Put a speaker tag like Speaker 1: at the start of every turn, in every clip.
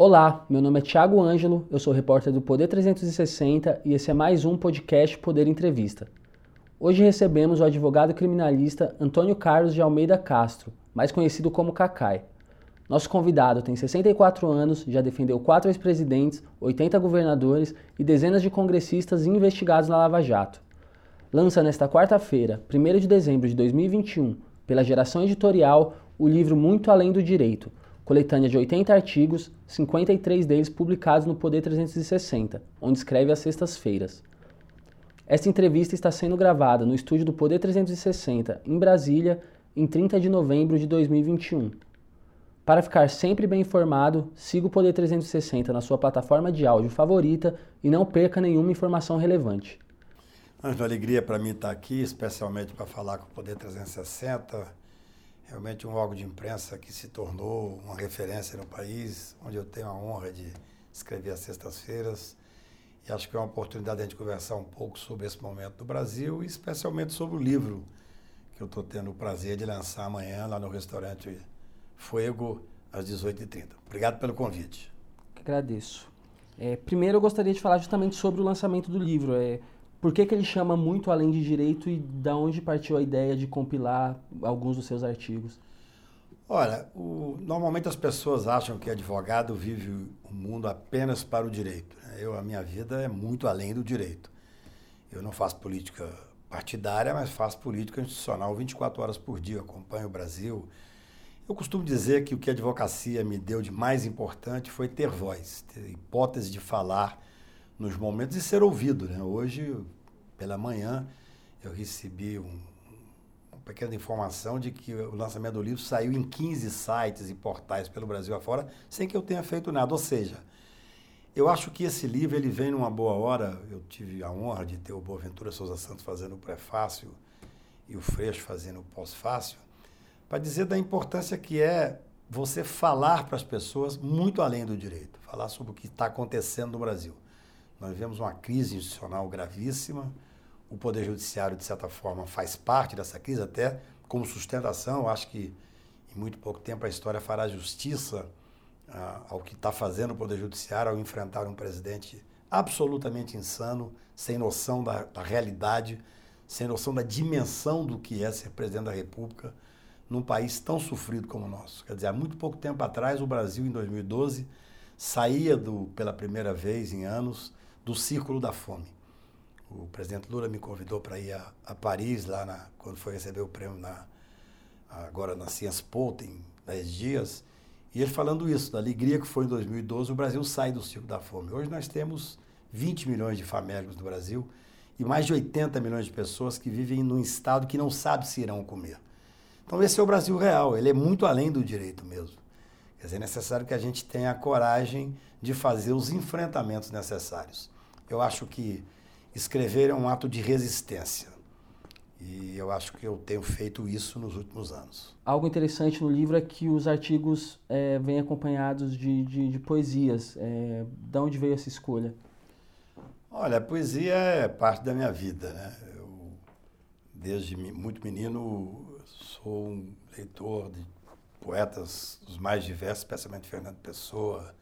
Speaker 1: Olá, meu nome é Thiago Ângelo, eu sou repórter do Poder 360 e esse é mais um podcast Poder Entrevista. Hoje recebemos o advogado criminalista Antônio Carlos de Almeida Castro, mais conhecido como Cacai. Nosso convidado tem 64 anos, já defendeu quatro ex-presidentes, 80 governadores e dezenas de congressistas investigados na Lava Jato. Lança nesta quarta-feira, 1 de dezembro de 2021, pela Geração Editorial, o livro Muito Além do Direito, coletânea de 80 artigos, 53 deles publicados no Poder 360, onde escreve às sextas-feiras. Esta entrevista está sendo gravada no estúdio do Poder 360, em Brasília, em 30 de novembro de 2021. Para ficar sempre bem informado, siga o Poder 360 na sua plataforma de áudio favorita e não perca nenhuma informação relevante.
Speaker 2: Anjo, alegria para mim estar aqui, especialmente para falar com o Poder 360 realmente um órgão de imprensa que se tornou uma referência no país, onde eu tenho a honra de escrever às sextas-feiras. E acho que é uma oportunidade de a gente conversar um pouco sobre esse momento do Brasil e especialmente sobre o livro que eu estou tendo o prazer de lançar amanhã lá no restaurante Fuego, às 18h30. Obrigado pelo convite.
Speaker 1: Agradeço. É, primeiro eu gostaria de falar justamente sobre o lançamento do livro. É, por que, que ele chama muito além de direito e da onde partiu a ideia de compilar alguns dos seus artigos?
Speaker 2: Olha, o, normalmente as pessoas acham que advogado vive o mundo apenas para o direito. Né? Eu, a minha vida é muito além do direito. Eu não faço política partidária, mas faço política institucional 24 horas por dia, acompanho o Brasil. Eu costumo dizer que o que a advocacia me deu de mais importante foi ter voz, ter hipótese de falar nos momentos e ser ouvido. Né? Hoje, pela manhã, eu recebi um, uma pequena informação de que o lançamento do livro saiu em 15 sites e portais pelo Brasil afora, sem que eu tenha feito nada. Ou seja, eu acho que esse livro ele vem numa boa hora. Eu tive a honra de ter o Boaventura Souza Santos fazendo o prefácio e o Freixo fazendo o pós-fácil, para dizer da importância que é você falar para as pessoas muito além do direito, falar sobre o que está acontecendo no Brasil. Nós vivemos uma crise institucional gravíssima. O Poder Judiciário, de certa forma, faz parte dessa crise, até como sustentação. Acho que em muito pouco tempo a história fará justiça ah, ao que está fazendo o Poder Judiciário ao enfrentar um presidente absolutamente insano, sem noção da, da realidade, sem noção da dimensão do que é ser presidente da República num país tão sofrido como o nosso. Quer dizer, há muito pouco tempo atrás, o Brasil, em 2012, saía do, pela primeira vez em anos do Círculo da Fome. O presidente Lula me convidou para ir a, a, Paris, lá na, quando foi receber o prêmio na, agora na Sciences Po, tem 10 dias, e ele falando isso, da alegria que foi em 2012, o Brasil sai do Círculo da Fome. Hoje nós temos 20 milhões de famélicos no Brasil e mais de 80 milhões de pessoas que vivem num estado que não sabe se irão comer. Então esse é o Brasil real, ele é muito além do direito mesmo. Quer dizer, é necessário que a gente tenha a coragem de fazer os enfrentamentos necessários. Eu acho que escrever é um ato de resistência. E eu acho que eu tenho feito isso nos últimos anos.
Speaker 1: Algo interessante no livro é que os artigos é, vêm acompanhados de, de, de poesias. É, de onde veio essa escolha?
Speaker 2: Olha, a poesia é parte da minha vida. Né? Eu, desde muito menino, sou um leitor de poetas os mais diversos, especialmente Fernando Pessoa,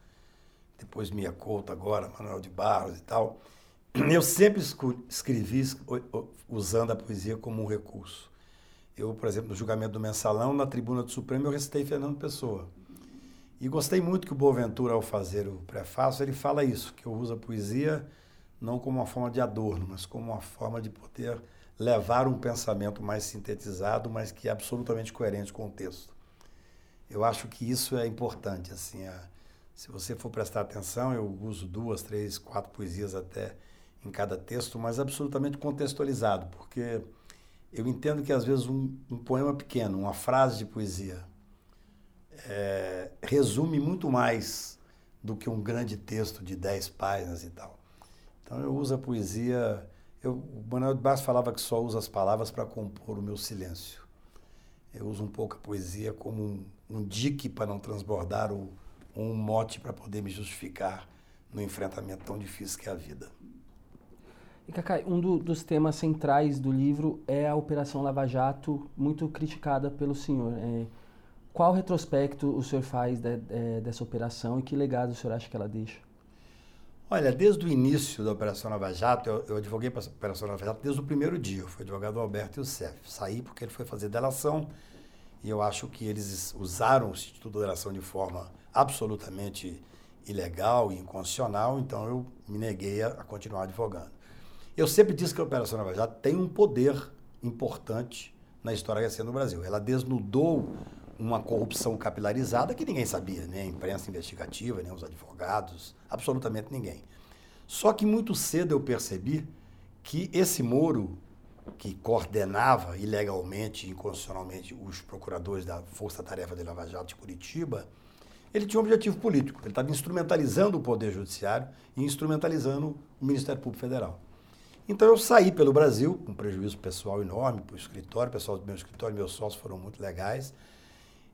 Speaker 2: depois Mia Couto, agora Manuel de Barros e tal. Eu sempre escrevi usando a poesia como um recurso. Eu, por exemplo, no julgamento do Mensalão, na tribuna do Supremo, eu recitei Fernando Pessoa. E gostei muito que o Boaventura, ao fazer o prefácio, ele fala isso, que eu uso a poesia não como uma forma de adorno, mas como uma forma de poder levar um pensamento mais sintetizado, mas que é absolutamente coerente com o texto. Eu acho que isso é importante, assim, a, se você for prestar atenção, eu uso duas, três, quatro poesias até em cada texto, mas absolutamente contextualizado, porque eu entendo que às vezes um, um poema pequeno, uma frase de poesia, é, resume muito mais do que um grande texto de dez páginas e tal. Então eu uso a poesia. Eu, o Manuel de Barros falava que só usa as palavras para compor o meu silêncio. Eu uso um pouco a poesia como um, um dique para não transbordar o, um mote para poder me justificar no enfrentamento tão difícil que é a vida.
Speaker 1: E Cacai, um do, dos temas centrais do livro é a Operação Lava Jato, muito criticada pelo senhor. É, Qual retrospecto o senhor faz de, de, dessa operação e que legado o senhor acha que ela deixa?
Speaker 2: Olha, desde o início da Operação Nova Jato, eu, eu advoguei para a Operação Nova Jato desde o primeiro dia. Eu fui advogado do Alberto Youssef. Saí porque ele foi fazer delação e eu acho que eles usaram o Instituto de Delação de forma absolutamente ilegal e inconstitucional, então eu me neguei a, a continuar advogando. Eu sempre disse que a Operação Nova Jato tem um poder importante na história recente do Brasil. Ela desnudou uma corrupção capilarizada que ninguém sabia, nem a imprensa investigativa, nem os advogados, absolutamente ninguém. Só que muito cedo eu percebi que esse Moro, que coordenava ilegalmente e inconstitucionalmente os procuradores da Força Tarefa de Lava Jato de Curitiba, ele tinha um objetivo político. Ele estava instrumentalizando o Poder Judiciário e instrumentalizando o Ministério Público Federal. Então eu saí pelo Brasil, com prejuízo pessoal enorme para o escritório, o pessoal do meu escritório, meus sócios foram muito legais.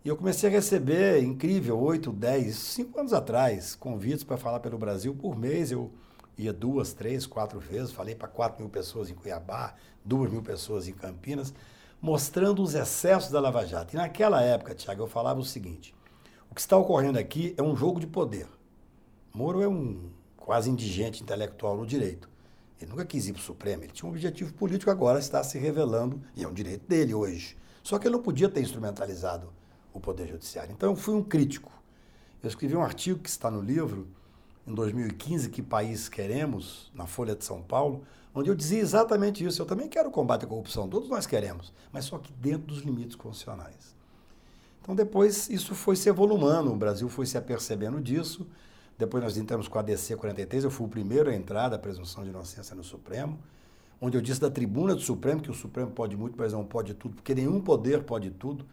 Speaker 2: E eu comecei a receber, incrível, 8, 10, 5 anos atrás, convites para falar pelo Brasil por mês. Eu ia duas, três, quatro vezes, falei para 4 mil pessoas em Cuiabá, 2 mil pessoas em Campinas, mostrando os excessos da Lava Jato. E naquela época, Tiago, eu falava o seguinte: o que está ocorrendo aqui é um jogo de poder. Moro é um quase indigente intelectual no direito. Ele nunca quis ir para o Supremo, ele tinha um objetivo político, agora está se revelando, e é um direito dele hoje. Só que ele não podia ter instrumentalizado o Poder Judiciário. Então eu fui um crítico. Eu escrevi um artigo que está no livro, em 2015, Que País Queremos, na Folha de São Paulo, onde eu dizia exatamente isso. Eu também quero combate à corrupção, todos nós queremos, mas só que dentro dos limites constitucionais. Então depois isso foi se evolumando, o Brasil foi se apercebendo disso. Depois nós entramos com a DC 43, eu fui o primeiro a entrar da presunção de inocência no Supremo, onde eu disse da tribuna do Supremo que o Supremo pode muito, mas não pode tudo, porque nenhum poder pode tudo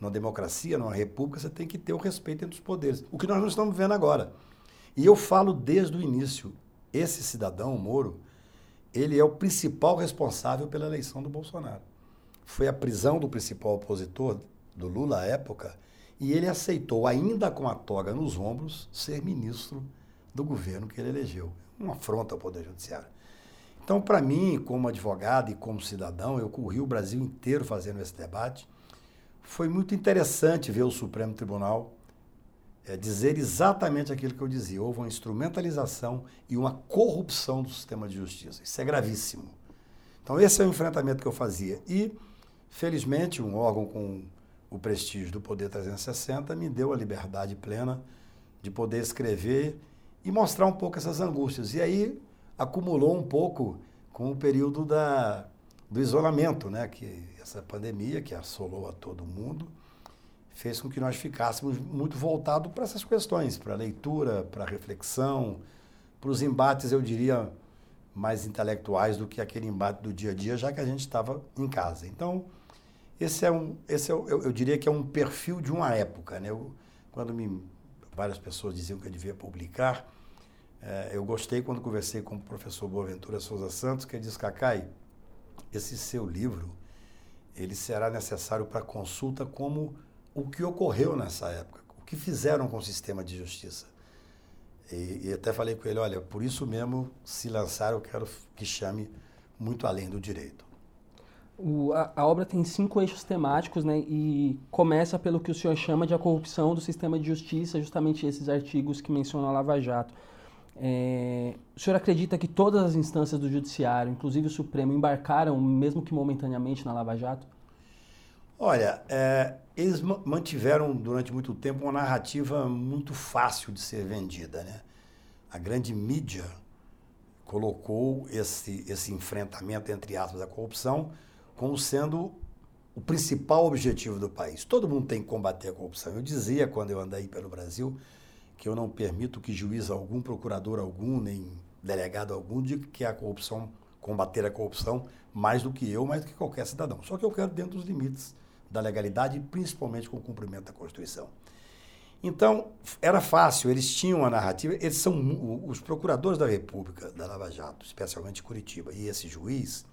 Speaker 2: numa democracia, numa república, você tem que ter o respeito entre os poderes. O que nós não estamos vendo agora. E eu falo desde o início, esse cidadão, Moro, ele é o principal responsável pela eleição do Bolsonaro. Foi a prisão do principal opositor do Lula à época, e ele aceitou, ainda com a toga nos ombros, ser ministro do governo que ele elegeu. Uma afronta ao Poder Judiciário. Então, para mim, como advogado e como cidadão, eu corri o Brasil inteiro fazendo esse debate foi muito interessante ver o Supremo Tribunal é, dizer exatamente aquilo que eu dizia. Houve uma instrumentalização e uma corrupção do sistema de justiça. Isso é gravíssimo. Então, esse é o enfrentamento que eu fazia. E, felizmente, um órgão com o prestígio do Poder 360 me deu a liberdade plena de poder escrever e mostrar um pouco essas angústias. E aí acumulou um pouco com o período da, do isolamento, né? que essa pandemia que assolou a todo mundo fez com que nós ficássemos muito voltados para essas questões, para a leitura, para a reflexão, para os embates, eu diria, mais intelectuais do que aquele embate do dia a dia, já que a gente estava em casa. Então, esse é um, esse é, eu, eu diria que é um perfil de uma época. Né? Eu, quando me, várias pessoas diziam que eu devia publicar, é, eu gostei quando conversei com o professor Boaventura Souza Santos, que disse, Cacai, esse seu livro, ele será necessário para consulta como o que ocorreu nessa época, o que fizeram com o sistema de justiça. E, e até falei com ele, olha, por isso mesmo, se lançar, eu quero que chame muito além do direito.
Speaker 1: O, a, a, obra tem cinco eixos temáticos, né? E começa pelo que o senhor chama de a corrupção do sistema de justiça, justamente esses artigos que mencionam a Lava Jato. É, o senhor acredita que todas as instâncias do Judiciário, inclusive o Supremo, embarcaram, mesmo que momentaneamente, na Lava Jato?
Speaker 2: Olha, é, eles mantiveram durante muito tempo uma narrativa muito fácil de ser vendida. Né? A grande mídia colocou esse, esse enfrentamento, entre aspas, da corrupção como sendo o principal objetivo do país. Todo mundo tem que combater a corrupção. Eu dizia, quando eu andei pelo Brasil, que eu não permito que juiz algum, procurador algum, nem delegado algum diga que a corrupção, combater a corrupção mais do que eu, mais do que qualquer cidadão. Só que eu quero dentro dos limites da legalidade, principalmente com o cumprimento da Constituição. Então, era fácil, eles tinham a narrativa, eles são os procuradores da República, da Lava Jato, especialmente Curitiba, e esse juiz,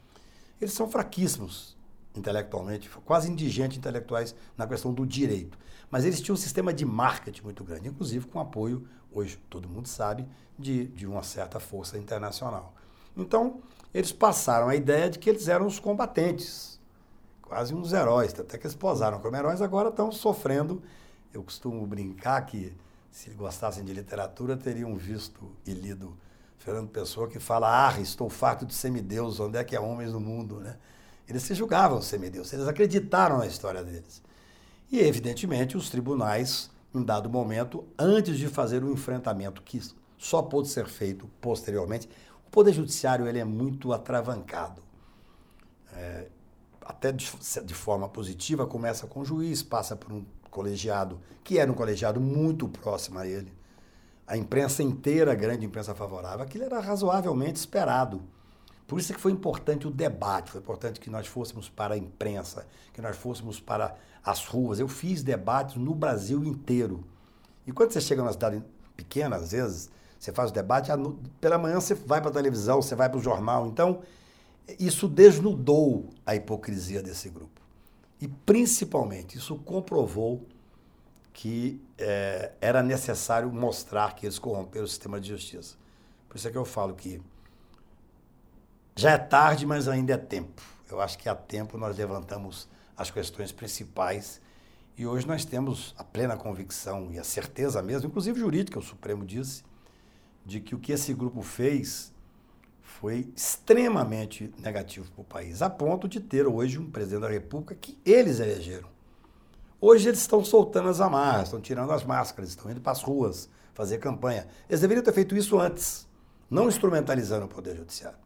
Speaker 2: eles são fraquíssimos intelectualmente, quase indigentes intelectuais na questão do direito. Mas eles tinham um sistema de marketing muito grande, inclusive com apoio, hoje todo mundo sabe, de, de uma certa força internacional. Então, eles passaram a ideia de que eles eram os combatentes, quase uns heróis, até que eles posaram como heróis, agora estão sofrendo. Eu costumo brincar que, se gostassem de literatura, teriam visto e lido Fernando Pessoa, que fala: Ah, estou farto de semideus, onde é que há homens no mundo? Né? Eles se julgavam semideus, eles acreditaram na história deles. E, evidentemente, os tribunais, em dado momento, antes de fazer o um enfrentamento que só pôde ser feito posteriormente, o Poder Judiciário ele é muito atravancado. É, até de, de, forma positiva, começa com o juiz, passa por um colegiado, que era um colegiado muito próximo a ele. A imprensa inteira, a grande imprensa favorável, aquilo era razoavelmente esperado. Por isso é que foi importante o debate, foi importante que nós fôssemos para a imprensa, que nós fôssemos para as ruas. Eu fiz debates no Brasil inteiro. E quando você chega numa cidade pequena, às vezes, você faz o debate, pela manhã você vai para a televisão, você vai para o jornal. Então, isso desnudou a hipocrisia desse grupo. E, principalmente, isso comprovou que é, era necessário mostrar que eles corromperam o sistema de justiça. Por isso é que eu falo que já é tarde, mas ainda é tempo. Eu acho que há tempo nós levantamos as questões principais e hoje nós temos a plena convicção e a certeza mesmo, inclusive jurídica, o Supremo disse, de que o que esse grupo fez foi extremamente negativo para o país, a ponto de ter hoje um presidente da República que eles elegeram. Hoje eles estão soltando as amarras, estão tirando as máscaras, estão indo para as ruas fazer campanha. Eles deveriam ter feito isso antes, não instrumentalizando o Poder Judiciário.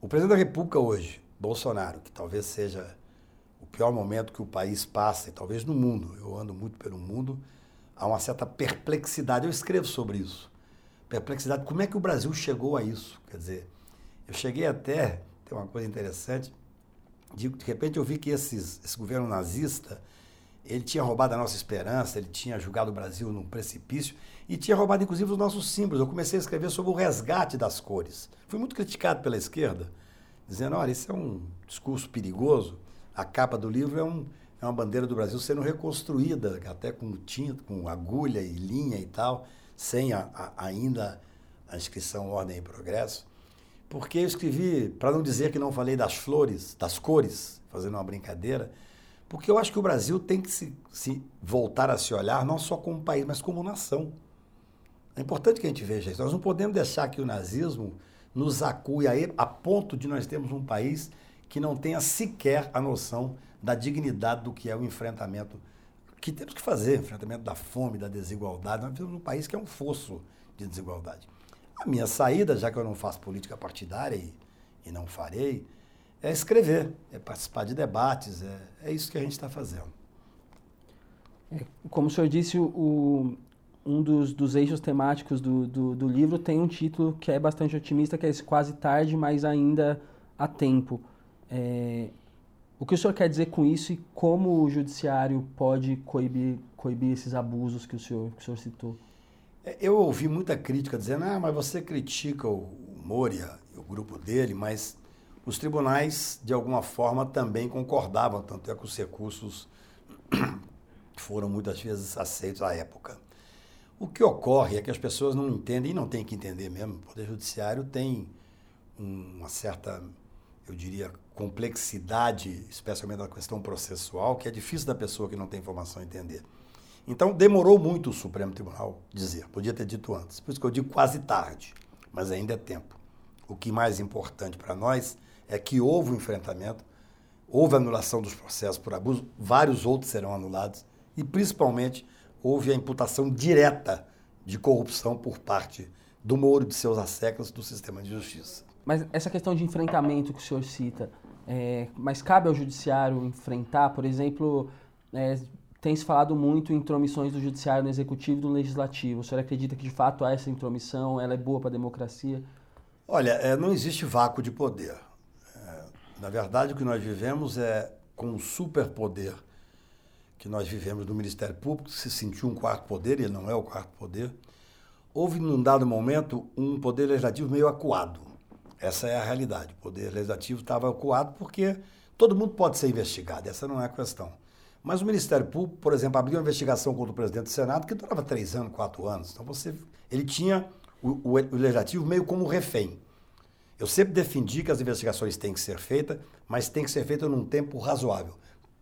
Speaker 2: O presidente da República hoje, Bolsonaro, que talvez seja o pior momento que o país passa, e talvez no mundo, eu ando muito pelo mundo, há uma certa perplexidade. Eu escrevo sobre isso. Perplexidade, como é que o Brasil chegou a isso? Quer dizer, eu cheguei até, tem uma coisa interessante, de, de repente eu vi que esses, esse governo nazista, ele tinha roubado a nossa esperança, ele tinha julgado o Brasil num precipício e tinha roubado inclusive os nossos símbolos. Eu comecei a escrever sobre o resgate das cores. Fui muito criticado pela esquerda, dizendo: olha, isso é um discurso perigoso. A capa do livro é, um, é uma bandeira do Brasil sendo reconstruída, até com tinta, com agulha e linha e tal, sem a, a, ainda a inscrição Ordem e Progresso. Porque eu escrevi, para não dizer que não falei das flores, das cores, fazendo uma brincadeira, porque eu acho que o Brasil tem que se, se voltar a se olhar não só como país, mas como nação. É importante que a gente veja isso. Nós não podemos deixar que o nazismo nos acue a, ponto de nós termos um país que não tenha sequer a noção da dignidade do que é o enfrentamento que temos que fazer, enfrentamento da fome, da desigualdade. Nós vivemos um país que é um fosso de desigualdade. A minha saída, já que eu não faço política partidária e, e não farei, é escrever, é participar de debates, é, é isso que a gente está fazendo.
Speaker 1: É, como o senhor disse, o, um dos, dos eixos temáticos do, do, do, livro tem um título que é bastante otimista, que é esse quase tarde, mas ainda há tempo. É, o que o senhor quer dizer com isso e como o judiciário pode coibir, coibir esses abusos que o senhor, que o senhor citou?
Speaker 2: É, eu ouvi muita crítica dizendo, ah, mas você critica o Moria, o grupo dele, mas os tribunais, de alguma forma, também concordavam, tanto é que os recursos foram muitas vezes aceitos à época. O que ocorre é que as pessoas não entendem, e não tem que entender mesmo, o Poder Judiciário tem uma certa, eu diria, complexidade, especialmente na questão processual, que é difícil da pessoa que não tem informação entender. Então, demorou muito o Supremo Tribunal dizer, podia ter dito antes. Por isso que eu digo quase tarde, mas ainda é tempo. O que mais importante para nós é que houve um enfrentamento, houve anulação dos processos por abuso, vários outros serão anulados, e principalmente houve a imputação direta de corrupção por parte do Moro de seus asseclas do sistema de justiça.
Speaker 1: Mas essa questão de enfrentamento que o senhor cita, é, mas cabe ao judiciário enfrentar, por exemplo, é, tem se falado muito em intromissões do judiciário no executivo e no legislativo. O senhor acredita que de fato há essa intromissão, ela é boa para a democracia?
Speaker 2: Olha, é, não existe vácuo de poder. É, na verdade, o que nós vivemos é com um superpoder que nós vivemos do Ministério Público, se sentiu um quarto poder, ele não é o quarto poder, houve, num dado momento, um poder legislativo meio acuado. Essa é a realidade. O poder legislativo estava acuado porque todo mundo pode ser investigado, essa não é a questão. Mas o Ministério Público, por exemplo, abriu uma investigação contra o presidente do Senado que durava três anos, quatro anos. Então você, ele tinha o, o, o legislativo meio como refém. Eu sempre defendi que as investigações têm que ser feitas, mas tem que ser feitas num tempo razoável.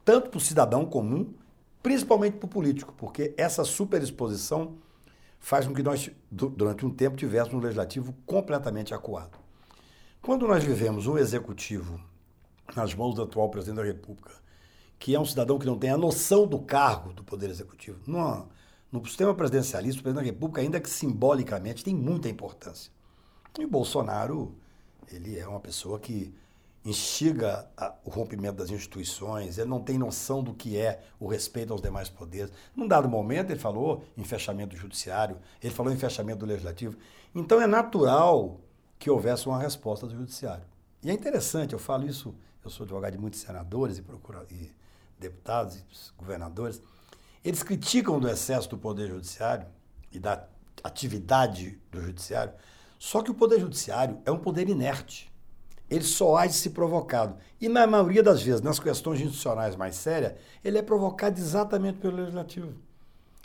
Speaker 2: Tanto para o cidadão comum, principalmente para o político, porque essa superexposição faz com que nós, durante um tempo, tivéssemos um legislativo completamente acuado. Quando nós vivemos um executivo nas mãos do atual presidente da República, que é um cidadão que não tem a noção do cargo do Poder Executivo, numa, no sistema presidencialista, o presidente da República, ainda que simbolicamente, tem muita importância. E o Bolsonaro, ele é uma pessoa que instiga a, o rompimento das instituições, ele não tem noção do que é o respeito aos demais poderes. Num dado momento, ele falou em fechamento do judiciário, ele falou em fechamento do legislativo. Então, é natural que houvesse uma resposta do judiciário. E é interessante, eu falo isso, eu sou advogado de muitos senadores e, procura, e deputados e governadores, eles criticam do excesso do poder judiciário e da atividade do judiciário, só que o poder judiciário é um poder inerte ele só age se provocado. E na maioria das vezes, nas questões institucionais mais sérias, ele é provocado exatamente pelo legislativo.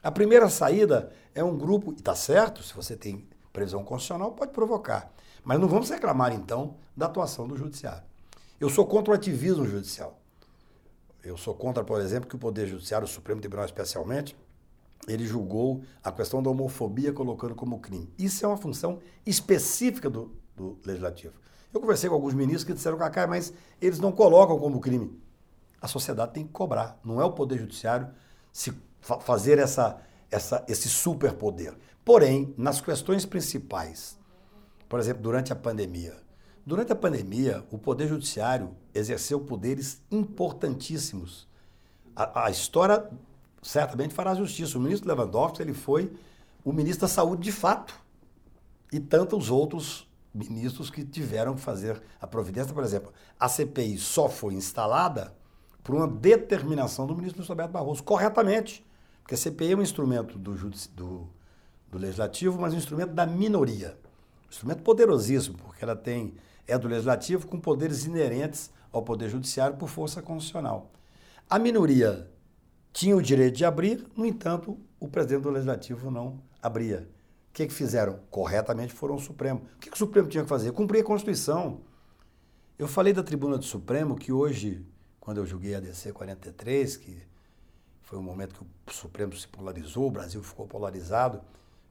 Speaker 2: A primeira saída é um grupo, e está certo, se você tem previsão constitucional, pode provocar. Mas não vamos reclamar, então, da atuação do judiciário. Eu sou contra o ativismo judicial. Eu sou contra, por exemplo, que o Poder Judiciário, o Supremo Tribunal especialmente, ele julgou a questão da homofobia colocando como crime. Isso é uma função específica do, do Legislativo. Eu conversei com alguns ministros que disseram, Cacá, mas eles não colocam como crime. A sociedade tem que cobrar. Não é o Poder Judiciário se fa fazer essa, essa, esse superpoder. Porém, nas questões principais, por exemplo, durante a pandemia. Durante a pandemia, o Poder Judiciário exerceu poderes importantíssimos. A, a história certamente fará justiça. O ministro Lewandowski ele foi o ministro da Saúde de fato. E tantos outros ministros que tiveram que fazer a providência. Por exemplo, a CPI só foi instalada por uma determinação do ministro Roberto Barroso, corretamente. Porque a CPI é um instrumento do, do, do Legislativo, mas um instrumento da minoria. Um instrumento poderosíssimo, porque ela tem é do Legislativo com poderes inerentes ao Poder Judiciário por força constitucional. A minoria tinha o direito de abrir, no entanto, o presidente do Legislativo não abria que, que fizeram? Corretamente foram ao Supremo. O que, que o Supremo tinha que fazer? Cumprir a Constituição. Eu falei da tribuna do Supremo que hoje, quando eu julguei a DC 43, que foi um momento que o Supremo se polarizou, o Brasil ficou polarizado,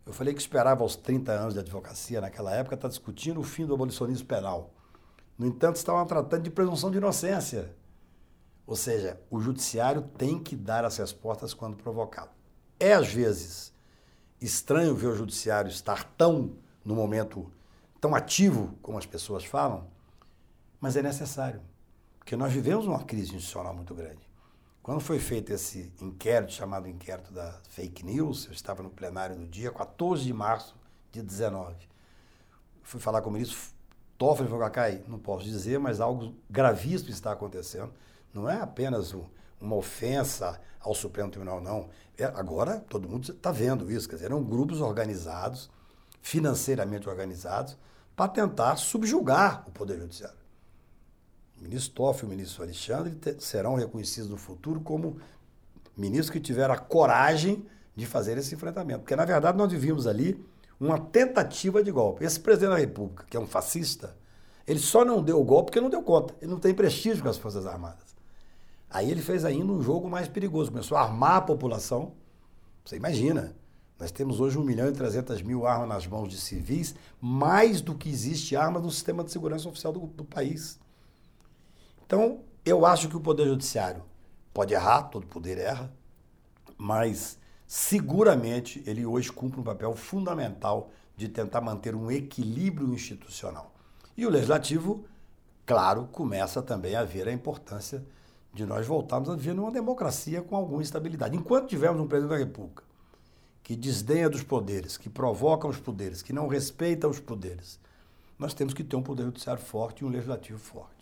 Speaker 2: eu falei que esperava aos 30 anos de advocacia naquela época estar tá discutindo o fim do abolicionismo penal. No entanto, estavam tratando de presunção de inocência. Ou seja, o judiciário tem que dar as respostas quando provocado. É, às vezes, estranho ver o judiciário estar tão, no momento, tão ativo como as pessoas falam, mas é necessário, porque nós vivemos uma crise institucional muito grande. Quando foi feito esse inquérito, chamado inquérito da fake news, eu estava no plenário no dia 14 de março de 19. Fui falar com o ministro Toffoli falou, Cacai, não posso dizer, mas algo gravíssimo está acontecendo. Não é apenas um, uma ofensa ao Supremo Tribunal, não. É, agora todo mundo está vendo isso, quer dizer, eram grupos organizados, financeiramente organizados, para tentar subjugar o Poder Judiciário. O ministro Toff e o ministro Alexandre serão reconhecidos no futuro como ministros que tiveram a coragem de fazer esse enfrentamento. Porque, na verdade, nós vivíamos ali uma tentativa de golpe. Esse presidente da República, que é um fascista, ele só não deu o golpe porque não deu conta. Ele não tem prestígio com as Forças Armadas. Aí ele fez ainda um jogo mais perigoso, começou a armar a população. Você imagina, nós temos hoje 1 milhão e 300 mil armas nas mãos de civis, mais do que existe armas no sistema de segurança oficial do, do país. Então, eu acho que o Poder Judiciário pode errar, todo poder erra, mas seguramente ele hoje cumpre um papel fundamental de tentar manter um equilíbrio institucional. E o Legislativo, claro, começa também a ver a importância de nós voltarmos a viver numa democracia com alguma estabilidade. Enquanto tivermos um presidente da República que desdenha dos poderes, que provoca os poderes, que não respeita os poderes, nós temos que ter um poder judiciário forte e um legislativo forte.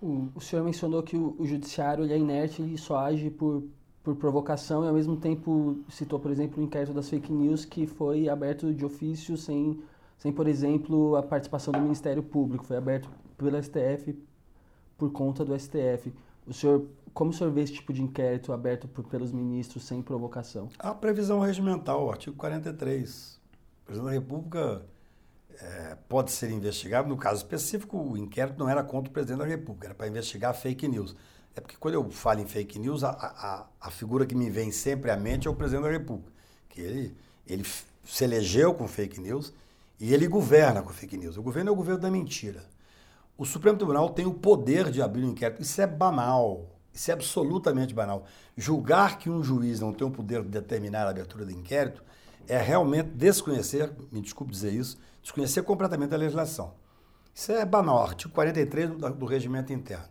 Speaker 1: O, senhor mencionou que o, judiciário é inerte e só age por, por provocação e ao mesmo tempo citou, por exemplo, o inquérito das fake news que foi aberto de ofício sem, sem por exemplo, a participação do Ministério Público, foi aberto pelo STF por conta do STF. O senhor, como o senhor vê esse tipo de inquérito aberto por, pelos ministros sem provocação?
Speaker 2: A previsão regimental, artigo 43. O presidente da República é, pode ser investigado. No caso específico, o inquérito não era contra o presidente da República, era para investigar fake news. É porque quando eu falo em fake news, a, a, a figura que me vem sempre à mente é o presidente da República. Que ele, ele se elegeu com fake news e ele governa com fake news. O governo é o governo da mentira. O Supremo Tribunal tem o poder de abrir um inquérito. Isso é banal. Isso é absolutamente banal. Julgar que um juiz não tem o poder de determinar a abertura do inquérito é realmente desconhecer, me desculpe dizer isso, desconhecer completamente a legislação. Isso é banal, artigo 43 do, do regimento interno.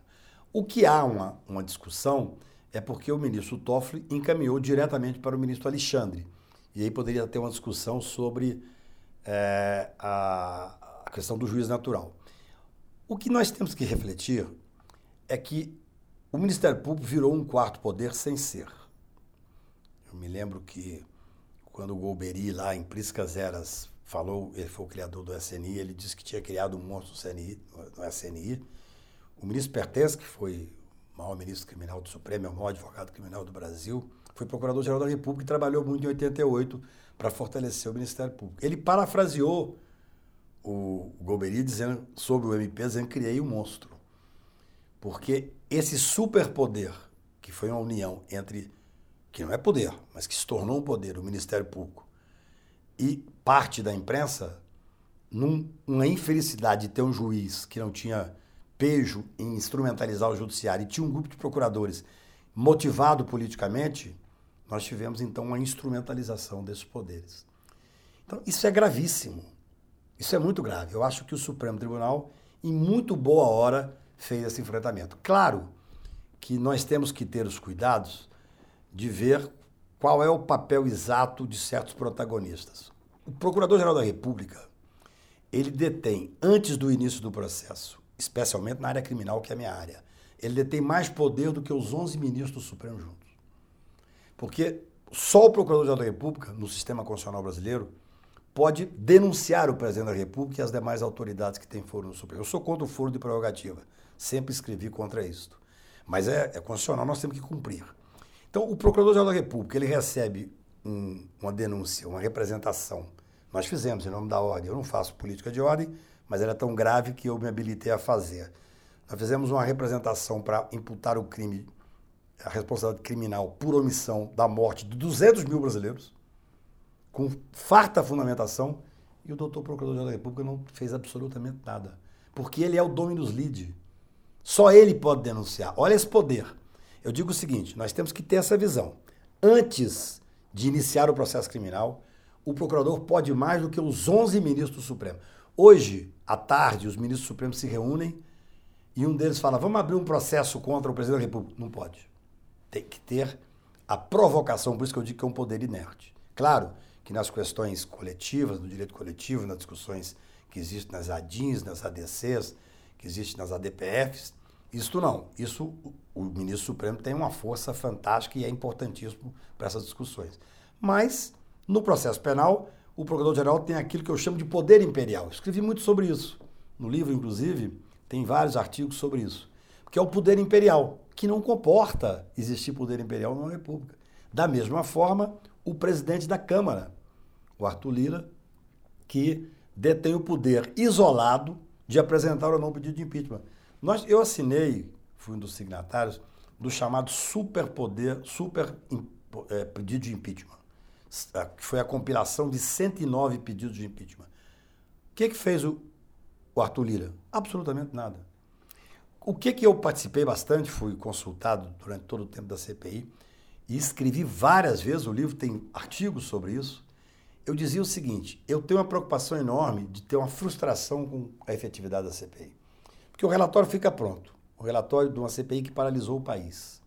Speaker 2: O que há uma, uma discussão é porque o ministro Toffoli encaminhou diretamente para o ministro Alexandre. E aí poderia ter uma discussão sobre é, a, a questão do juiz natural. O que nós temos que refletir é que o Ministério Público virou um quarto poder sem ser. Eu me lembro que quando o Golbery, lá em Priscas Eras, falou, ele foi o criador do SNI, ele disse que tinha criado um monstro do, CNI, do SNI. O ministro Pertence, que foi o maior ministro criminal do Supremo, é o maior advogado criminal do Brasil, foi procurador-geral da República e trabalhou muito em 88 para fortalecer o Ministério Público. Ele parafraseou o Golbery dizendo sobre o MP, dizendo criei um monstro. Porque esse superpoder, que foi uma união entre, que não é poder, mas que se tornou um poder, o Ministério Público, e parte da imprensa, numa infelicidade de ter um juiz que não tinha pejo em instrumentalizar o judiciário e tinha um grupo de procuradores motivado politicamente, nós tivemos então uma instrumentalização desses poderes. Então, isso é gravíssimo. Isso é muito grave. Eu acho que o Supremo Tribunal, em muito boa hora, fez esse enfrentamento. Claro que nós temos que ter os cuidados de ver qual é o papel exato de certos protagonistas. O Procurador-Geral da República, ele detém, antes do início do processo, especialmente na área criminal, que é a minha área, ele detém mais poder do que os 11 ministros do Supremo juntos. Porque só o Procurador-Geral da República, no sistema constitucional brasileiro, pode denunciar o presidente da República e as demais autoridades que têm foro no Supremo. Eu sou contra o foro de prerrogativa. Sempre escrevi contra isso. Mas é, é constitucional, nós temos que cumprir. Então, o Procurador-Geral da República, ele recebe um, uma denúncia, uma representação. Nós fizemos em nome da ordem. Eu não faço política de ordem, mas ela é tão grave que eu me habilitei a fazer. Nós fizemos uma representação para imputar o crime, a responsabilidade criminal por omissão da morte de 200 mil brasileiros, com farta fundamentação, e o doutor Procurador-Geral da República não fez absolutamente nada. Porque ele é o dominus lide. Só ele pode denunciar. Olha esse poder. Eu digo o seguinte: nós temos que ter essa visão. Antes de iniciar o processo criminal, o procurador pode mais do que os 11 ministros do Supremo. Hoje, à tarde, os ministros do Supremo se reúnem e um deles fala: vamos abrir um processo contra o presidente da República. Não pode. Tem que ter a provocação, por isso que eu digo que é um poder inerte. Claro que nas questões coletivas, no direito coletivo, nas discussões que existem nas ADINs, nas ADCs, que existem nas ADPFs, isso não. Isso o ministro Supremo tem uma força fantástica e é importantíssimo para essas discussões. Mas, no processo penal, o Procurador-Geral tem aquilo que eu chamo de poder imperial. Escrevi muito sobre isso. No livro, inclusive, tem vários artigos sobre isso. Que é o poder imperial, que não comporta existir poder imperial numa república. Da mesma forma, o presidente da Câmara, o Arthur Lira, que detém o poder isolado de apresentar ou não pedido de impeachment. Nós, eu assinei, fui um dos signatários, do chamado superpoder, super é, pedido de impeachment, que foi a compilação de 109 pedidos de impeachment. O que, que fez o, o Arthur Lira? Absolutamente nada. O que, que eu participei bastante, fui consultado durante todo o tempo da CPI e escrevi várias vezes, o livro tem artigos sobre isso. Eu dizia o seguinte: eu tenho uma preocupação enorme de ter uma frustração com a efetividade da CPI. Porque o relatório fica pronto. O relatório de uma CPI que paralisou o país.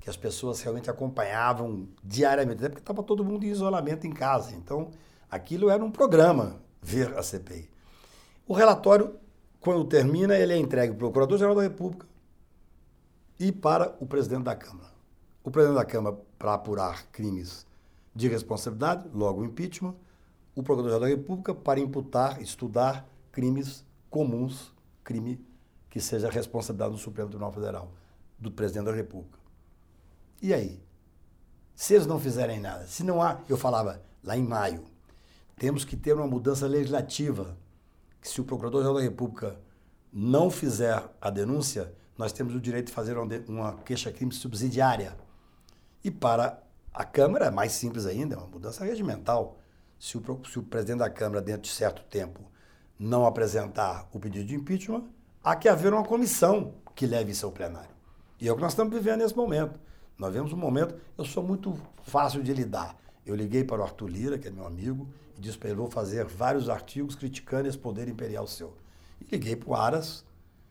Speaker 2: Que as pessoas realmente acompanhavam diariamente, até porque estava todo mundo em isolamento em casa. Então, aquilo era um programa, ver a CPI. O relatório, quando termina, ele é entregue para o Procurador-Geral da República e para o presidente da Câmara. O presidente da Câmara para apurar crimes de responsabilidade, logo o impeachment, o Procurador-Geral da República para imputar, estudar crimes comuns, crime que seja a responsabilidade do Supremo Tribunal Federal, do presidente da República. E aí? Se eles não fizerem nada, se não há, eu falava lá em maio, temos que ter uma mudança legislativa que se o Procurador-Geral da República não fizer a denúncia, nós temos o direito de fazer uma queixa-crime subsidiária. E para a Câmara é mais simples ainda, é uma mudança regimental. Se o, se o presidente da Câmara, dentro de certo tempo, não apresentar o pedido de impeachment, há que haver uma comissão que leve isso ao plenário. E é o que nós estamos vivendo nesse momento. Nós vemos um momento, eu sou muito fácil de lidar. Eu liguei para o Arthur Lira, que é meu amigo, e disse para ele, vou fazer vários artigos criticando esse poder imperial seu. E liguei para o Aras,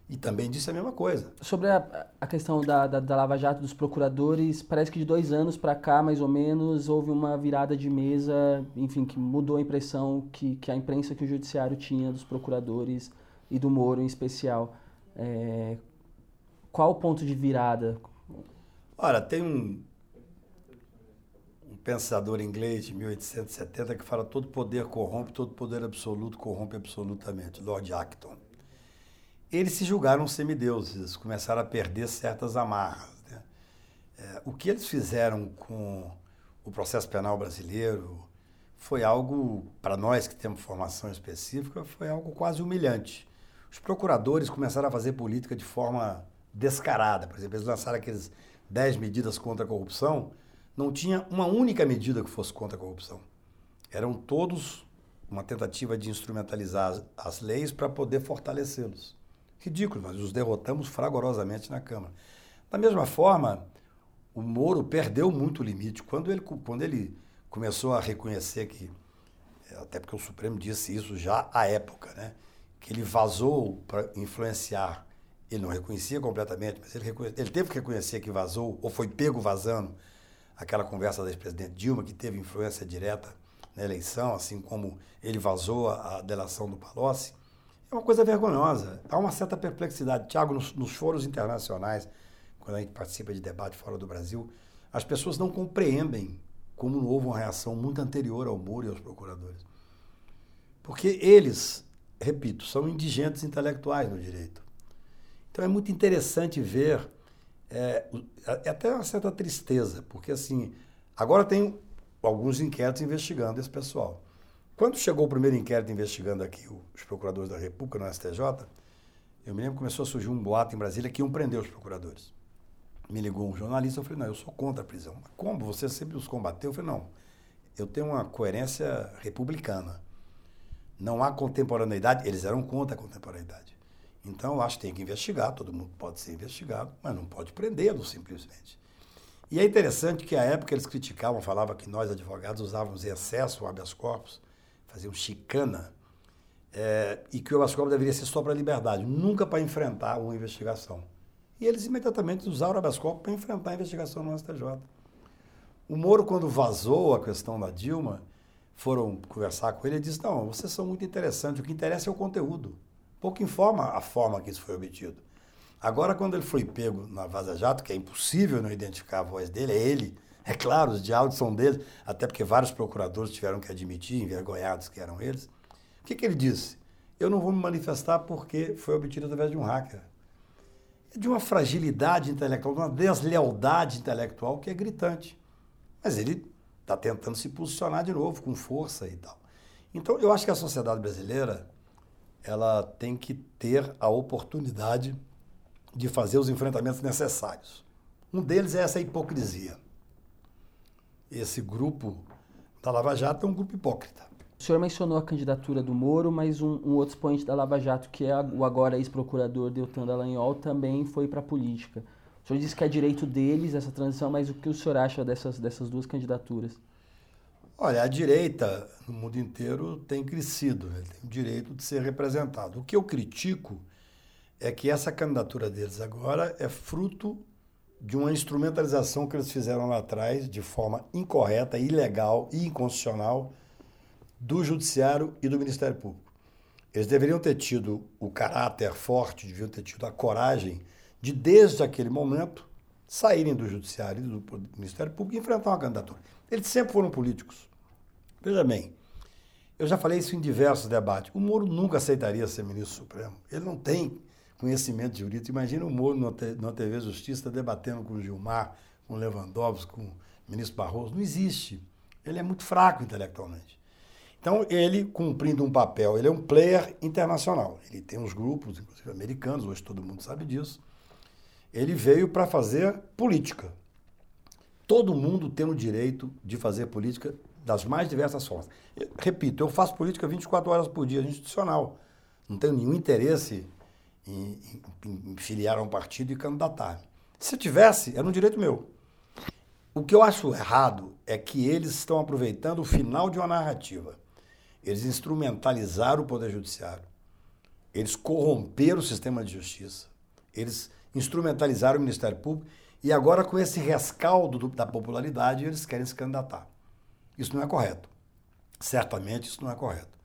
Speaker 2: e também disse a mesma coisa.
Speaker 1: Sobre a, a questão da, da, da, Lava Jato dos procuradores, parece que de dois anos para cá, mais ou menos, houve uma virada de mesa, enfim, que mudou a impressão que, que a imprensa que o judiciário tinha dos procuradores e do Moro em especial. É, qual o ponto de virada?
Speaker 2: Olha, tem um, um pensador inglês de 1870 que fala todo poder corrompe, todo poder absoluto corrompe absolutamente, Lord Acton eles se julgaram semideuses, começaram a perder certas amarras. Né? É, o que eles fizeram com o processo penal brasileiro foi algo, para nós que temos formação específica, foi algo quase humilhante. Os procuradores começaram a fazer política de forma descarada. Por exemplo, eles lançaram aqueles 10 medidas contra a corrupção, não tinha uma única medida que fosse contra a corrupção. Eram todos uma tentativa de instrumentalizar as leis para poder fortalecê-los ridículo, nós os derrotamos fragorosamente na Câmara. Da mesma forma, o Moro perdeu muito o limite. Quando ele, quando ele começou a reconhecer que, até porque o Supremo disse isso já à época, né, que ele vazou para influenciar, ele não reconhecia completamente, mas ele, ele teve que reconhecer que vazou, ou foi pego vazando, aquela conversa da ex-presidente Dilma, que teve influência direta na eleição, assim como ele vazou a, delação do Palocci. É uma coisa vergonhosa. Há uma certa perplexidade. Tiago, nos, nos foros internacionais, quando a gente participa de debate fora do Brasil, as pessoas não compreendem como houve uma reação muito anterior ao Moro e aos procuradores. Porque eles, repito, são indigentes intelectuais no direito. Então é muito interessante ver, é, é até uma certa tristeza, porque assim, agora tem alguns inquéritos investigando esse pessoal. Quando chegou o primeiro inquérito investigando aqui os procuradores da República no STJ, eu me lembro que começou a surgir um boato em Brasília que iam prender os procuradores. Me ligou um jornalista, eu falei, não, eu sou contra a prisão. Mas como? Você sempre os combateu? Eu falei, não, eu tenho uma coerência republicana. Não há contemporaneidade, eles eram contra a contemporaneidade. Então, eu acho que tem que investigar, todo mundo pode ser investigado, mas não pode prendê-lo simplesmente. E é interessante que, à época, eles criticavam, falavam que nós, advogados, usávamos em excesso o habeas corpus, faziam chicana, é, e que o habeas corpus deveria ser só para a liberdade, nunca para enfrentar uma investigação. E eles imediatamente usaram o habeas corpus para enfrentar a investigação no STJ. O Moro, quando vazou a questão da Dilma, foram conversar com ele e disse, não, vocês são muito interessantes, o que interessa é o conteúdo. Pouco informa a forma que isso foi obtido. Agora, quando ele foi pego na Vaza Jato, que é impossível não identificar a voz dele, é ele, é claro, os diálogos são deles, até porque vários procuradores tiveram que admitir, envergonhados que eram eles. O que, que ele disse? Eu não vou me manifestar porque foi obtido através de um hacker. É de uma fragilidade intelectual, de uma deslealdade intelectual que é gritante. Mas ele está tentando se posicionar de novo, com força e tal. Então, eu acho que a sociedade brasileira ela tem que ter a oportunidade de fazer os enfrentamentos necessários. Um deles é essa hipocrisia esse grupo da Lava Jato é um grupo hipócrita.
Speaker 1: O senhor mencionou a candidatura do Moro, mas um, um outro expoente da Lava Jato, que é o agora ex-procurador Deltan Dallagnol, também foi para a política. Senhor disse que é direito deles essa transição, mas o que o senhor acha dessas, dessas duas candidaturas?
Speaker 2: Olha, a direita no mundo inteiro tem crescido, né? tem o direito de ser representado. O que eu critico é que essa candidatura deles agora é fruto de uma instrumentalização que eles fizeram lá atrás de forma incorreta, ilegal e inconstitucional do Judiciário e do Ministério Público. Eles deveriam ter tido o caráter forte, deviam ter tido a coragem de, desde aquele momento, saírem do Judiciário e do Ministério Público e enfrentar uma candidatura. Eles sempre foram políticos. Veja bem, eu já falei isso em diversos debates. O Moro nunca aceitaria ser ministro supremo. Ele não tem conhecimento jurídico. Imagina o Moro na TV Justiça debatendo com o Gilmar, com o Lewandowski, com o ministro Barroso. Não existe. Ele é muito fraco intelectualmente. Então, ele cumprindo um papel, ele é um player internacional. Ele tem uns grupos, inclusive americanos, hoje todo mundo sabe disso. Ele veio para fazer política. Todo mundo tem o direito de fazer política das mais diversas formas. Eu, repito, eu faço política 24 horas por dia, institucional. Não tenho nenhum interesse em, em, em filiar a um partido e candidatar. Se tivesse, era um direito meu. O que eu acho errado é que eles estão aproveitando o final de uma narrativa eles instrumentalizaram o Poder Judiciário, eles corromperam o sistema de justiça, eles instrumentalizaram o Ministério Público e agora, com esse rescaldo do, da popularidade, eles querem se candidatar. Isso não é correto. Certamente isso não é correto.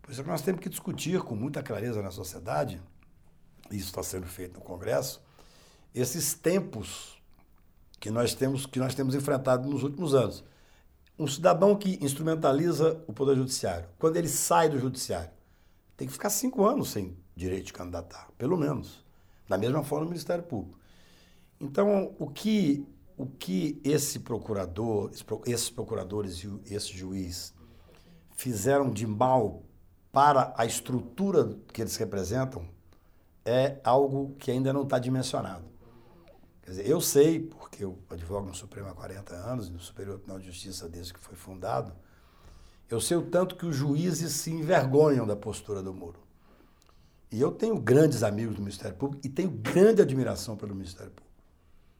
Speaker 2: Por isso é que nós temos que discutir com muita clareza na sociedade, e isso está sendo feito no Congresso, esses tempos que nós temos, que nós temos enfrentado nos últimos anos. Um cidadão que instrumentaliza o Poder Judiciário, quando ele sai do Judiciário, tem que ficar cinco anos sem direito de candidatar, pelo menos. Da mesma forma o Ministério Público. Então, o que, o que esse procurador, esses procuradores e esse juiz fizeram de mal para a estrutura que eles representam é algo que ainda não está dimensionado. Quer dizer, eu sei, porque eu advogo no Supremo há 40 anos, no Superior Tribunal de Justiça desde que foi fundado, eu sei o tanto que os juízes se envergonham da postura do Moro. E eu tenho grandes amigos do Ministério Público e tenho grande admiração pelo Ministério Público.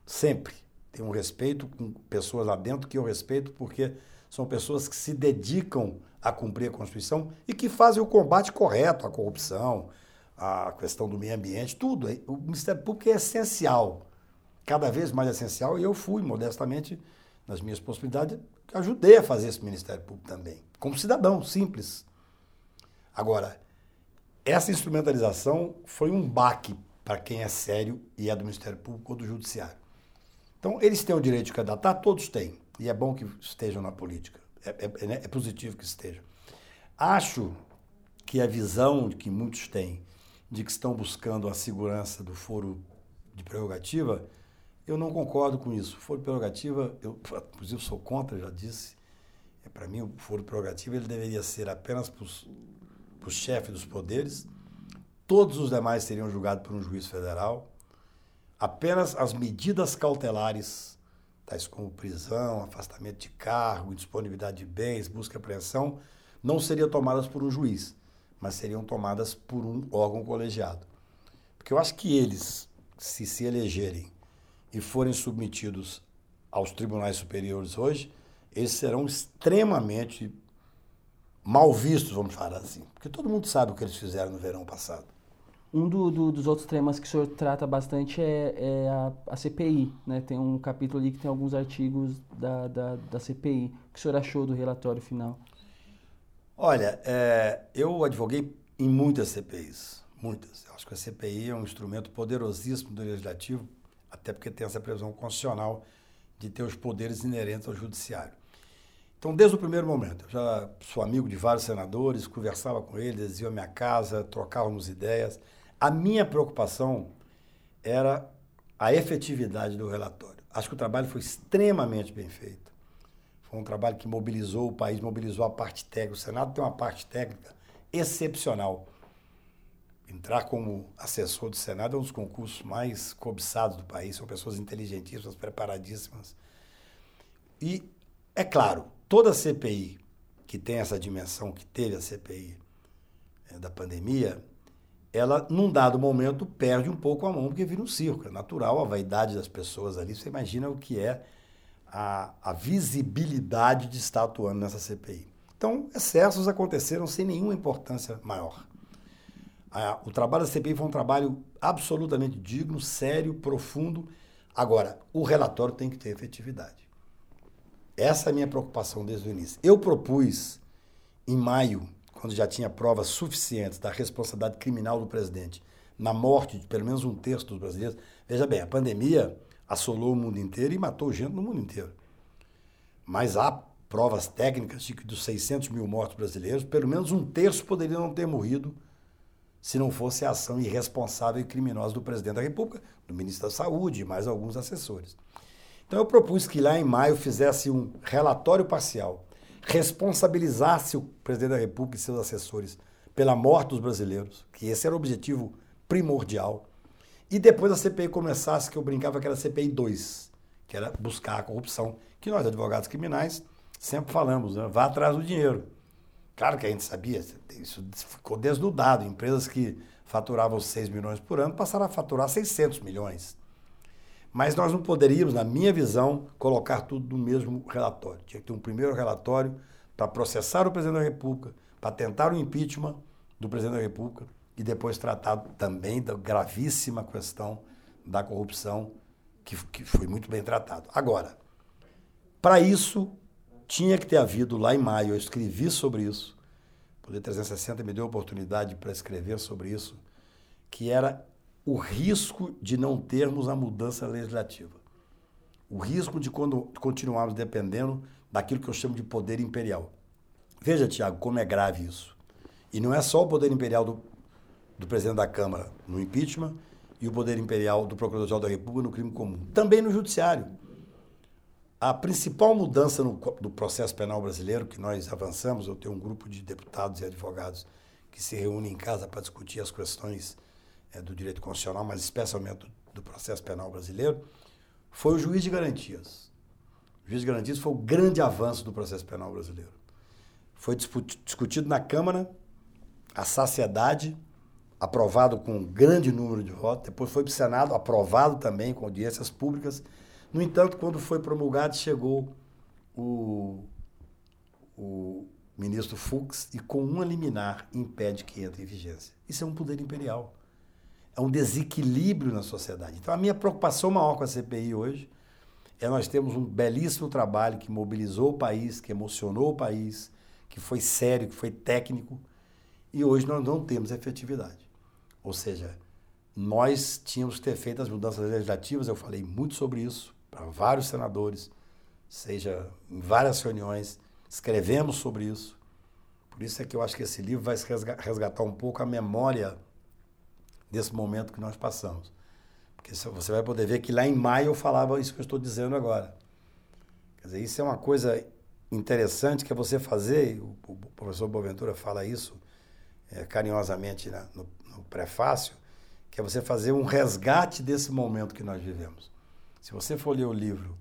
Speaker 2: Sempre. Tenho um respeito com pessoas lá dentro que eu respeito porque são pessoas que se dedicam a cumprir a Constituição e que fazem o combate correto à corrupção, à questão do meio ambiente, tudo. O Ministério Público é essencial cada vez mais essencial, e eu fui, modestamente, nas minhas possibilidades, ajudei a fazer esse Ministério Público também, como cidadão simples. Agora, essa instrumentalização foi um baque para quem é sério e é do Ministério Público ou do Judiciário. Então, eles têm o direito de candidatar, todos têm, e é bom que estejam na política, é, é, é, é positivo que estejam. Acho que a visão que muitos têm de que estão buscando a segurança do foro de prerrogativa eu não concordo com isso. Foro prerrogativa, eu inclusive sou contra, já disse. É, para mim, o foro prerrogativa ele deveria ser apenas para os chefes dos poderes. Todos os demais seriam julgados por um juiz federal. Apenas as medidas cautelares, tais como prisão, afastamento de cargo, indisponibilidade de bens, busca e apreensão, não seriam tomadas por um juiz, mas seriam tomadas por um órgão colegiado. Porque eu acho que eles, se se elegerem e forem submetidos aos tribunais superiores hoje, eles serão extremamente mal vistos, vamos falar assim. Porque todo mundo sabe o que eles fizeram no verão passado.
Speaker 1: Um do, do, dos outros temas que o senhor trata bastante é, é a, a, CPI. Né? Tem um capítulo ali que tem alguns artigos da, da, da CPI. O que o senhor achou do relatório final?
Speaker 2: Olha, é, eu advoguei em muitas CPIs. Muitas. Eu acho que a CPI é um instrumento poderosíssimo do Legislativo até porque tem essa previsão constitucional de ter os poderes inerentes ao judiciário. Então, desde o primeiro momento, eu já sou amigo de vários senadores, conversava com eles, iam à minha casa, trocávamos ideias. A minha preocupação era a efetividade do relatório. Acho que o trabalho foi extremamente bem feito. Foi um trabalho que mobilizou o país, mobilizou a parte técnica. O Senado tem uma parte técnica excepcional entrar como assessor do Senado é um dos concursos mais cobiçados do país. São pessoas inteligentíssimas, preparadíssimas. E, é claro, toda CPI que tem essa dimensão que teve a CPI é, da pandemia, ela, num dado momento, perde um pouco a mão, porque vira um circo. É natural a vaidade das pessoas ali. Você imagina o que é a, a visibilidade de estar atuando nessa CPI. Então, excessos aconteceram sem nenhuma importância maior. O trabalho da CPI foi um trabalho absolutamente digno, sério, profundo. Agora, o relatório tem que ter efetividade. Essa é a minha preocupação desde o início. Eu propus, em maio, quando já tinha provas suficientes da responsabilidade criminal do presidente na morte de pelo menos um terço dos brasileiros. Veja bem, a pandemia assolou o mundo inteiro e matou gente no mundo inteiro. Mas há provas técnicas de que dos 600 mil mortos brasileiros, pelo menos um terço poderia não ter morrido se não fosse a ação irresponsável e criminosa do presidente da República, do ministro da Saúde e mais alguns assessores. Então eu propus que lá em maio fizesse um relatório parcial responsabilizasse o presidente da República e seus assessores pela morte dos brasileiros, que esse era o objetivo primordial, e depois a CPI começasse, que eu brincava que era CPI 2, que era buscar a corrupção, que nós, advogados criminais, sempre falamos, né? vá atrás do dinheiro. Claro que a gente sabia, isso ficou desnudado. Empresas que faturavam 6 milhões por ano passaram a faturar 600 milhões. Mas nós não poderíamos, na minha visão, colocar tudo no mesmo relatório. Tinha que ter um primeiro relatório para processar o presidente da República, para tentar o impeachment do presidente da República e depois tratar também da gravíssima questão da corrupção, que, que foi muito bem tratado. Agora, para isso, tinha que ter havido lá em maio, eu escrevi sobre isso, o Poder 360 me deu a oportunidade para escrever sobre isso, que era o risco de não termos a mudança legislativa. O risco de quando continuarmos dependendo daquilo que eu chamo de poder imperial. Veja, Tiago, como é grave isso. E não é só o poder imperial do, do presidente da Câmara no impeachment e o poder imperial do Procurador-Geral da República no crime comum. Também no Judiciário. A principal mudança no, do processo penal brasileiro, que nós avançamos, eu tenho um grupo de deputados e advogados que se reúnem em casa para discutir as questões é, do direito constitucional, mas especialmente do, do, processo penal brasileiro, foi o juiz de garantias. O juiz de garantias foi o grande avanço do processo penal brasileiro. Foi discutido na Câmara, a saciedade, aprovado com um grande número de votos, depois foi para o Senado, aprovado também com audiências públicas. No entanto, quando foi promulgado, chegou o, o ministro Fux e com uma liminar impede que entre em vigência. Isso é um poder imperial é um desequilíbrio na sociedade. Então, a minha preocupação maior com a CPI hoje é nós temos um belíssimo trabalho que mobilizou o país, que emocionou o país, que foi sério, que foi técnico, e hoje nós não temos efetividade. Ou seja, nós tínhamos que ter feito as mudanças legislativas, eu falei muito sobre isso para vários senadores, seja em várias reuniões, escrevemos sobre isso. Por isso é que eu acho que esse livro vai resgatar um pouco a memória desse momento que nós passamos. Porque você vai poder ver que lá em maio eu falava isso que eu estou dizendo agora. Quer dizer, isso é uma coisa interessante que é você fazer, o, professor Boaventura fala isso é, carinhosamente no, no prefácio, que é você fazer um resgate desse momento que nós vivemos. Se você for ler o livro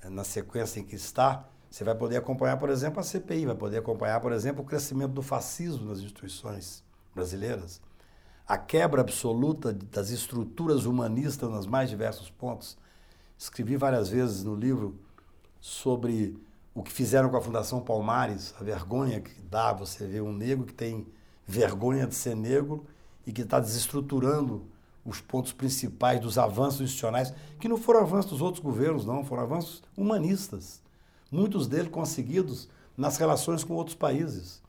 Speaker 2: é, na sequência em que está, você vai poder acompanhar, por exemplo, a CPI, vai poder acompanhar, por exemplo, o crescimento do fascismo nas instituições brasileiras a quebra absoluta das estruturas humanistas nos mais diversos pontos. Escrevi várias vezes no livro sobre o que fizeram com a Fundação Palmares, a vergonha que dá você ver um negro que tem vergonha de ser negro e que está desestruturando os pontos principais dos avanços institucionais, que não foram avanços dos outros governos, não, foram avanços humanistas. Muitos deles conseguidos nas relações com outros países.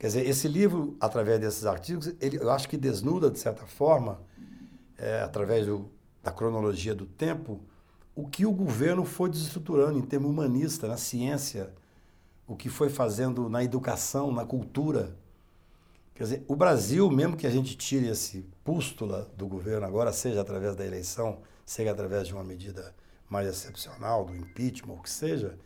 Speaker 2: Quer dizer, esse livro, através desses artigos, ele, eu acho que desnuda, de certa forma, é, através do, da cronologia do tempo, o que o governo foi desestruturando em termos humanista, na ciência, o que foi fazendo na educação, na cultura. Quer dizer, o Brasil, mesmo que a gente tire esse pústula do governo agora, seja através da eleição, seja através de uma medida mais excepcional, do impeachment, o que seja,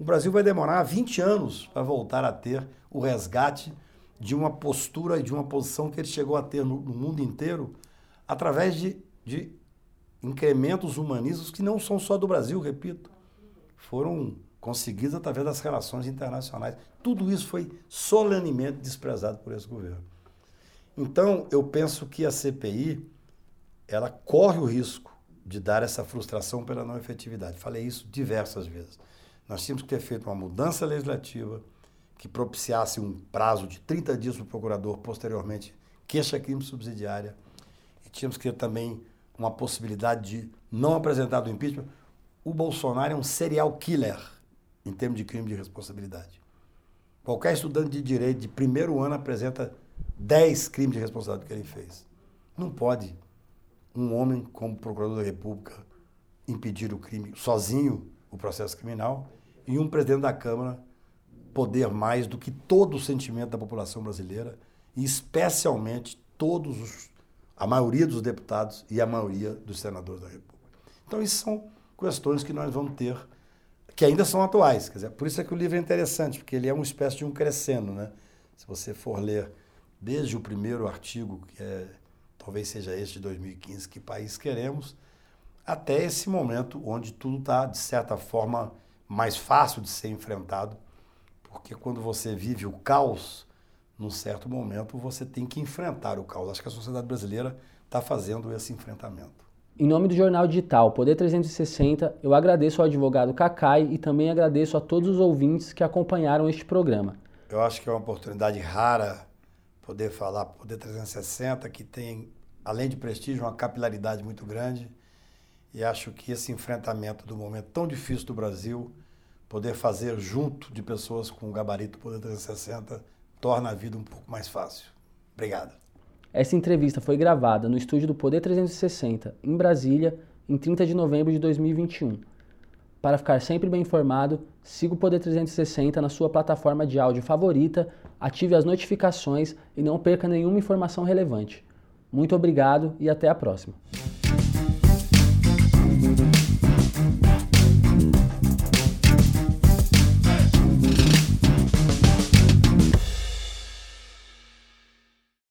Speaker 2: o Brasil vai demorar 20 anos para voltar a ter o resgate de uma postura e de uma posição que ele chegou a ter no, no mundo inteiro através de, de incrementos humanistas que não são só do Brasil, repito, foram conseguidos através das relações internacionais. Tudo isso foi solenemente desprezado por esse governo. Então, eu penso que a CPI ela corre o risco de dar essa frustração pela não efetividade. Falei isso diversas vezes. Nós tínhamos que ter feito uma mudança legislativa que propiciasse um prazo de 30 dias para o procurador, posteriormente, queixa-crime subsidiária. E tínhamos que ter também uma possibilidade de não apresentar do impeachment. O Bolsonaro é um serial killer em termos de crime de responsabilidade. Qualquer estudante de direito de primeiro ano apresenta 10 crimes de responsabilidade que ele fez. Não pode um homem como procurador da República impedir o crime sozinho, o processo criminal, e um presidente da Câmara poder mais do que todo o sentimento da população brasileira e especialmente todos os, a maioria dos deputados e a maioria dos senadores da República. Então, isso são questões que nós vamos ter que ainda são atuais. Quer dizer, por isso é que o livro é interessante, porque ele é uma espécie de um crescendo, né? Se você for ler desde o primeiro artigo, que é, talvez seja este de 2015, Que País Queremos, até esse momento onde tudo está, de certa forma, mais fácil de ser enfrentado, porque quando você vive o caos, num certo momento você tem que enfrentar o caos. Acho que a sociedade brasileira está fazendo esse enfrentamento.
Speaker 1: Em nome do jornal digital Poder 360, eu agradeço ao advogado Cacai e também agradeço a todos os ouvintes que acompanharam este programa.
Speaker 2: Eu acho que é uma oportunidade rara poder falar Poder 360, que tem, além de prestígio, uma capilaridade muito grande. E acho que esse enfrentamento do momento tão difícil do Brasil, poder fazer junto de pessoas com o gabarito Poder 360, torna a vida um pouco mais fácil. Obrigado.
Speaker 1: Essa entrevista foi gravada no estúdio do Poder 360, em Brasília, em 30 de novembro de 2021. Para ficar sempre bem informado, siga o Poder 360 na sua plataforma de áudio favorita, ative as notificações e não perca nenhuma informação relevante. Muito obrigado e até a próxima.